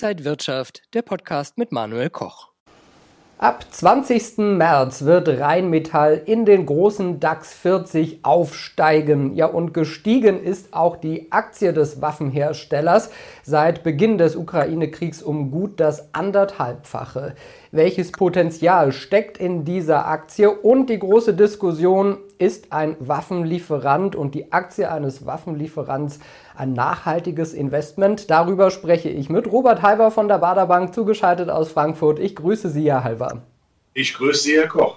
Inside Wirtschaft, der Podcast mit Manuel Koch. Ab 20. März wird Rheinmetall in den großen DAX 40 aufsteigen. Ja, und gestiegen ist auch die Aktie des Waffenherstellers seit Beginn des Ukraine-Kriegs um gut das anderthalbfache. Welches Potenzial steckt in dieser Aktie? Und die große Diskussion, ist ein Waffenlieferant und die Aktie eines Waffenlieferants ein nachhaltiges Investment? Darüber spreche ich mit Robert Halber von der Baderbank, zugeschaltet aus Frankfurt. Ich grüße Sie, Herr Halber. Ich grüße Sie, Herr Koch.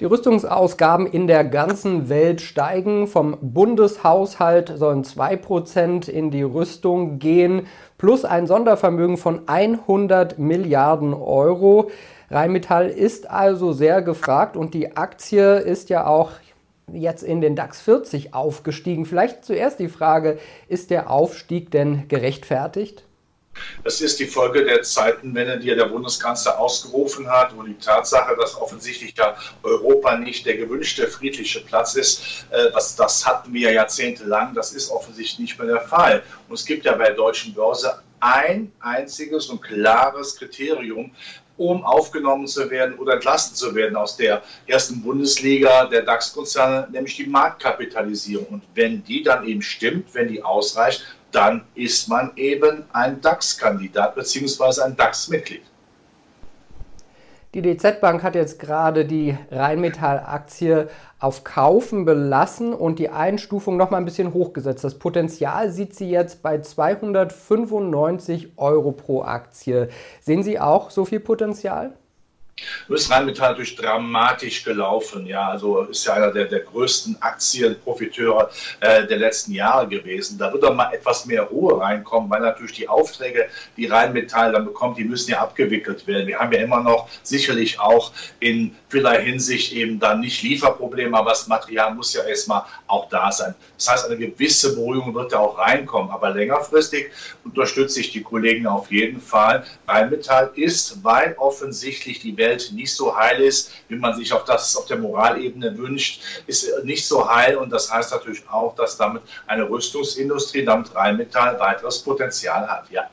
Die Rüstungsausgaben in der ganzen Welt steigen. Vom Bundeshaushalt sollen 2% in die Rüstung gehen, plus ein Sondervermögen von 100 Milliarden Euro. Rheinmetall ist also sehr gefragt und die Aktie ist ja auch jetzt in den DAX 40 aufgestiegen. Vielleicht zuerst die Frage, ist der Aufstieg denn gerechtfertigt? Das ist die Folge der Zeitenwende, die ja der Bundeskanzler ausgerufen hat, wo die Tatsache, dass offensichtlich ja Europa nicht der gewünschte friedliche Platz ist, äh, das hatten wir jahrzehntelang, das ist offensichtlich nicht mehr der Fall. Und es gibt ja bei der deutschen Börse ein einziges und klares Kriterium, um aufgenommen zu werden oder entlassen zu werden aus der ersten Bundesliga der DAX-Konzerne, nämlich die Marktkapitalisierung. Und wenn die dann eben stimmt, wenn die ausreicht, dann ist man eben ein DAX-Kandidat bzw. ein DAX-Mitglied. Die DZ Bank hat jetzt gerade die Rheinmetall-Aktie auf Kaufen belassen und die Einstufung noch mal ein bisschen hochgesetzt. Das Potenzial sieht sie jetzt bei 295 Euro pro Aktie. Sehen Sie auch so viel Potenzial? Ist Rheinmetall natürlich dramatisch gelaufen. Ja, also ist ja einer der, der größten Aktienprofiteure äh, der letzten Jahre gewesen. Da wird doch mal etwas mehr Ruhe reinkommen, weil natürlich die Aufträge, die Rheinmetall dann bekommt, die müssen ja abgewickelt werden. Wir haben ja immer noch sicherlich auch in vieler Hinsicht eben dann nicht Lieferprobleme, aber das Material muss ja erstmal auch da sein. Das heißt, eine gewisse Beruhigung wird da auch reinkommen. Aber längerfristig unterstütze ich die Kollegen auf jeden Fall. Rheinmetall ist, weil offensichtlich die Welt nicht so heil ist, wie man sich auf das auf der Moralebene wünscht, ist nicht so heil. Und das heißt natürlich auch, dass damit eine Rüstungsindustrie, damit Rheinmetall weiteres Potenzial hat. Ja.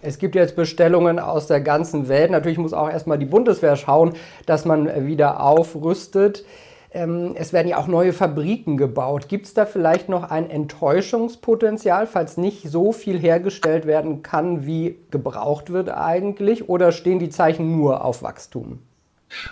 Es gibt jetzt Bestellungen aus der ganzen Welt. Natürlich muss auch erstmal die Bundeswehr schauen, dass man wieder aufrüstet. Ähm, es werden ja auch neue Fabriken gebaut. Gibt es da vielleicht noch ein Enttäuschungspotenzial, falls nicht so viel hergestellt werden kann, wie gebraucht wird eigentlich? Oder stehen die Zeichen nur auf Wachstum?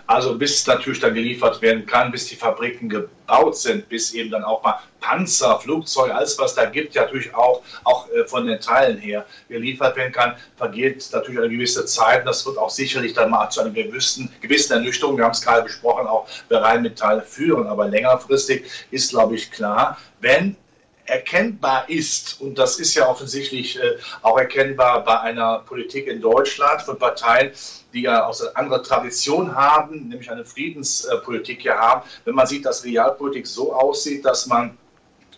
Also bis natürlich dann geliefert werden kann, bis die Fabriken gebaut sind, bis eben dann auch mal Panzer, Flugzeuge, alles was da gibt, ja natürlich auch, auch äh, von den Teilen her geliefert werden kann, vergeht natürlich eine gewisse Zeit. Das wird auch sicherlich dann mal zu einer gewissen, gewissen Ernüchterung, wir haben es gerade besprochen, auch bei Rheinmetall führen. Aber längerfristig ist, glaube ich, klar, wenn erkennbar ist, und das ist ja offensichtlich äh, auch erkennbar bei einer Politik in Deutschland von Parteien, die ja auch eine andere Tradition haben, nämlich eine Friedenspolitik hier haben, wenn man sieht, dass Realpolitik so aussieht, dass man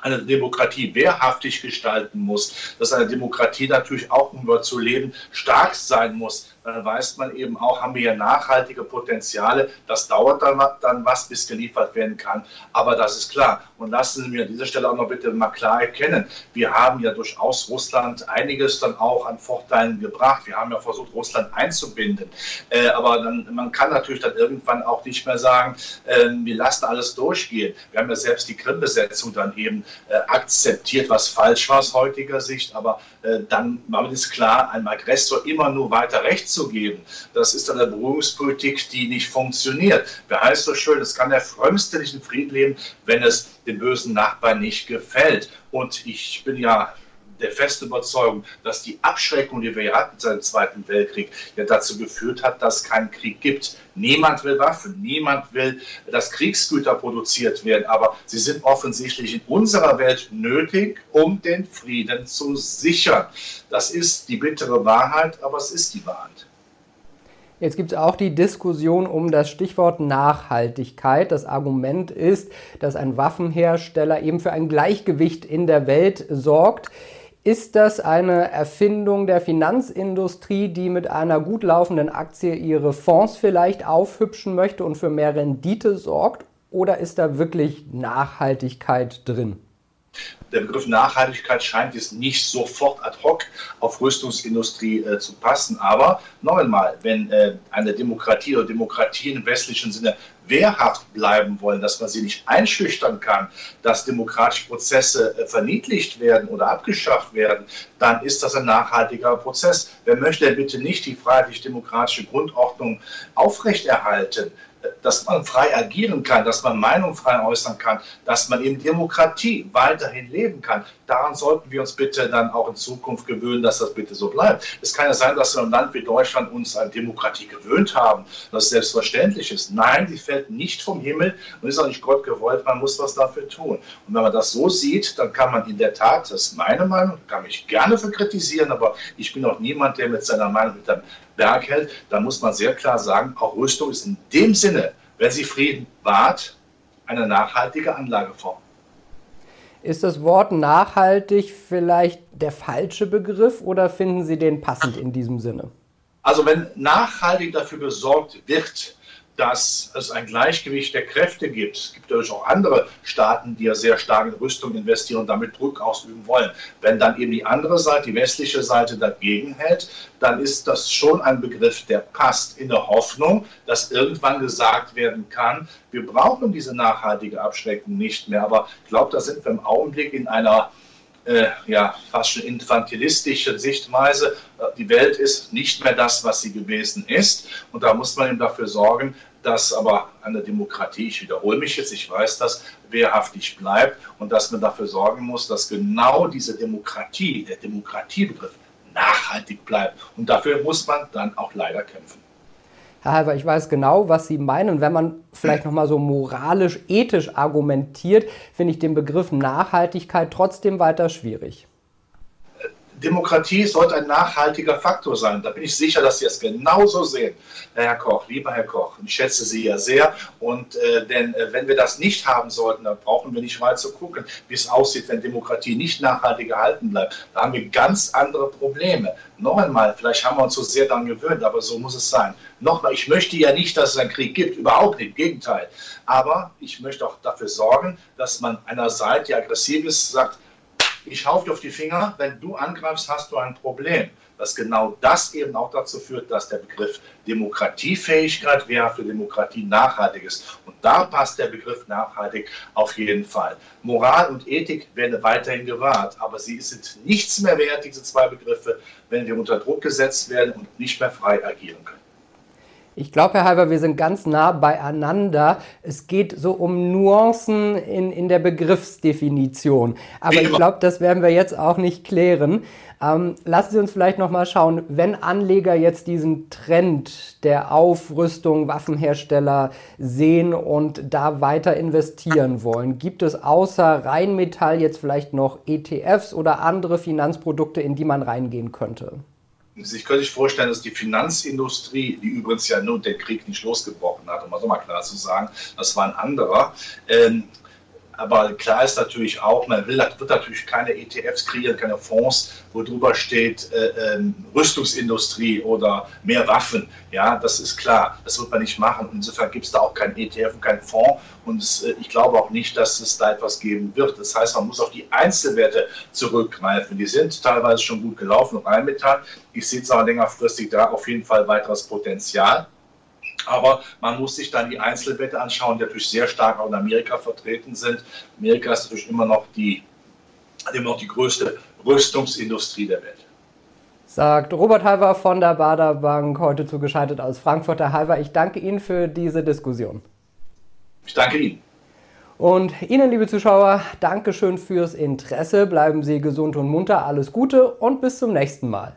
eine Demokratie wehrhaftig gestalten muss, dass eine Demokratie natürlich auch, um dort zu leben, stark sein muss, dann weiß man eben auch, haben wir hier nachhaltige Potenziale. Das dauert dann, dann was, bis geliefert werden kann. Aber das ist klar. Und lassen Sie mir an dieser Stelle auch noch bitte mal klar erkennen, wir haben ja durchaus Russland einiges dann auch an Vorteilen gebracht. Wir haben ja versucht, Russland einzubinden. Äh, aber dann, man kann natürlich dann irgendwann auch nicht mehr sagen, äh, wir lassen alles durchgehen. Wir haben ja selbst die Krim-Besetzung dann eben akzeptiert, was falsch war aus heutiger Sicht. Aber äh, dann war es klar, einem Aggressor immer nur weiter rechts zu geben. Das ist eine Beruhigungspolitik, die nicht funktioniert. Wer heißt so schön, es kann der Frömmste nicht in Frieden leben, wenn es dem bösen Nachbarn nicht gefällt. Und ich bin ja der festen Überzeugung, dass die Abschreckung, die wir hier hatten seit dem Zweiten Weltkrieg, ja dazu geführt hat, dass es keinen Krieg gibt. Niemand will Waffen, niemand will, dass Kriegsgüter produziert werden, aber sie sind offensichtlich in unserer Welt nötig, um den Frieden zu sichern. Das ist die bittere Wahrheit, aber es ist die Wahrheit. Jetzt gibt es auch die Diskussion um das Stichwort Nachhaltigkeit. Das Argument ist, dass ein Waffenhersteller eben für ein Gleichgewicht in der Welt sorgt. Ist das eine Erfindung der Finanzindustrie, die mit einer gut laufenden Aktie ihre Fonds vielleicht aufhübschen möchte und für mehr Rendite sorgt? Oder ist da wirklich Nachhaltigkeit drin? Der Begriff Nachhaltigkeit scheint jetzt nicht sofort ad hoc auf Rüstungsindustrie äh, zu passen. Aber noch einmal, wenn äh, eine Demokratie oder Demokratie im westlichen Sinne wehrhaft bleiben wollen, dass man sie nicht einschüchtern kann, dass demokratische Prozesse äh, verniedlicht werden oder abgeschafft werden, dann ist das ein nachhaltiger Prozess. Wer möchte denn bitte nicht die freiheitlich-demokratische Grundordnung aufrechterhalten? dass man frei agieren kann, dass man Meinung frei äußern kann, dass man in Demokratie weiterhin leben kann. Daran sollten wir uns bitte dann auch in Zukunft gewöhnen, dass das bitte so bleibt. Es kann ja sein, dass wir in einem Land wie Deutschland uns an Demokratie gewöhnt haben, dass selbstverständlich ist. Nein, die fällt nicht vom Himmel und ist auch nicht Gott gewollt. Man muss was dafür tun. Und wenn man das so sieht, dann kann man in der Tat, das ist meine Meinung, kann mich gerne für kritisieren, aber ich bin auch niemand, der mit seiner Meinung mit einem Berg hält. Da muss man sehr klar sagen, auch Rüstung ist in dem Sinne, wenn sie Frieden wahrt, eine nachhaltige Anlageform. Ist das Wort nachhaltig vielleicht der falsche Begriff oder finden Sie den passend in diesem Sinne? Also wenn nachhaltig dafür gesorgt wird, dass es ein Gleichgewicht der Kräfte gibt. Es gibt natürlich auch andere Staaten, die ja sehr stark in Rüstung investieren und damit Druck ausüben wollen. Wenn dann eben die andere Seite, die westliche Seite dagegen hält, dann ist das schon ein Begriff, der passt in der Hoffnung, dass irgendwann gesagt werden kann, wir brauchen diese nachhaltige Abschreckung nicht mehr. Aber ich glaube, da sind wir im Augenblick in einer äh, ja, fast schon infantilistische Sichtweise. Die Welt ist nicht mehr das, was sie gewesen ist. Und da muss man eben dafür sorgen, dass aber eine Demokratie, ich wiederhole mich jetzt, ich weiß das, wehrhaftig bleibt und dass man dafür sorgen muss, dass genau diese Demokratie, der Demokratiebegriff, nachhaltig bleibt. Und dafür muss man dann auch leider kämpfen. Herr Halver, ich weiß genau, was Sie meinen. Und wenn man vielleicht nochmal so moralisch, ethisch argumentiert, finde ich den Begriff Nachhaltigkeit trotzdem weiter schwierig. Demokratie sollte ein nachhaltiger Faktor sein. Da bin ich sicher, dass Sie es genauso sehen, Herr Koch, lieber Herr Koch. Ich schätze Sie ja sehr. Und äh, denn äh, wenn wir das nicht haben sollten, dann brauchen wir nicht mal zu gucken, wie es aussieht, wenn Demokratie nicht nachhaltig erhalten bleibt. Da haben wir ganz andere Probleme. Noch einmal, vielleicht haben wir uns so sehr daran gewöhnt, aber so muss es sein. Nochmal, ich möchte ja nicht, dass es einen Krieg gibt, überhaupt nicht, im Gegenteil. Aber ich möchte auch dafür sorgen, dass man einer Seite, die aggressiv ist, sagt, ich hau dir auf die Finger, wenn du angreifst, hast du ein Problem. Dass genau das eben auch dazu führt, dass der Begriff Demokratiefähigkeit wehrhafte Demokratie nachhaltig ist. Und da passt der Begriff nachhaltig auf jeden Fall. Moral und Ethik werden weiterhin gewahrt, aber sie sind nichts mehr wert, diese zwei Begriffe, wenn wir unter Druck gesetzt werden und nicht mehr frei agieren können. Ich glaube, Herr Halber, wir sind ganz nah beieinander. Es geht so um Nuancen in, in der Begriffsdefinition. Aber ich glaube, das werden wir jetzt auch nicht klären. Ähm, lassen Sie uns vielleicht noch mal schauen, wenn Anleger jetzt diesen Trend der Aufrüstung Waffenhersteller sehen und da weiter investieren wollen, gibt es außer Rheinmetall jetzt vielleicht noch ETFs oder andere Finanzprodukte, in die man reingehen könnte? Sich könnte ich vorstellen, dass die Finanzindustrie, die übrigens ja nur den Krieg nicht losgebrochen hat, um so mal klar zu sagen, das war ein anderer, ähm, aber klar ist natürlich auch, man will, wird natürlich keine ETFs kreieren, keine Fonds, wo drüber steht äh, äh, Rüstungsindustrie oder mehr Waffen. Ja, das ist klar. Das wird man nicht machen. Insofern gibt es da auch kein ETF und kein Fonds. Und es, äh, ich glaube auch nicht, dass es da etwas geben wird. Das heißt, man muss auf die Einzelwerte zurückgreifen. Die sind teilweise schon gut gelaufen, Rheinmetall. Ich sehe zwar längerfristig da auf jeden Fall weiteres Potenzial. Aber man muss sich dann die Einzelwerte anschauen, die natürlich sehr stark auch in Amerika vertreten sind. Amerika ist natürlich immer noch die, immer noch die größte Rüstungsindustrie der Welt. Sagt Robert Halver von der Bader Bank, heute zugeschaltet aus Frankfurt. Herr Halver, ich danke Ihnen für diese Diskussion. Ich danke Ihnen. Und Ihnen, liebe Zuschauer, Dankeschön fürs Interesse. Bleiben Sie gesund und munter. Alles Gute und bis zum nächsten Mal.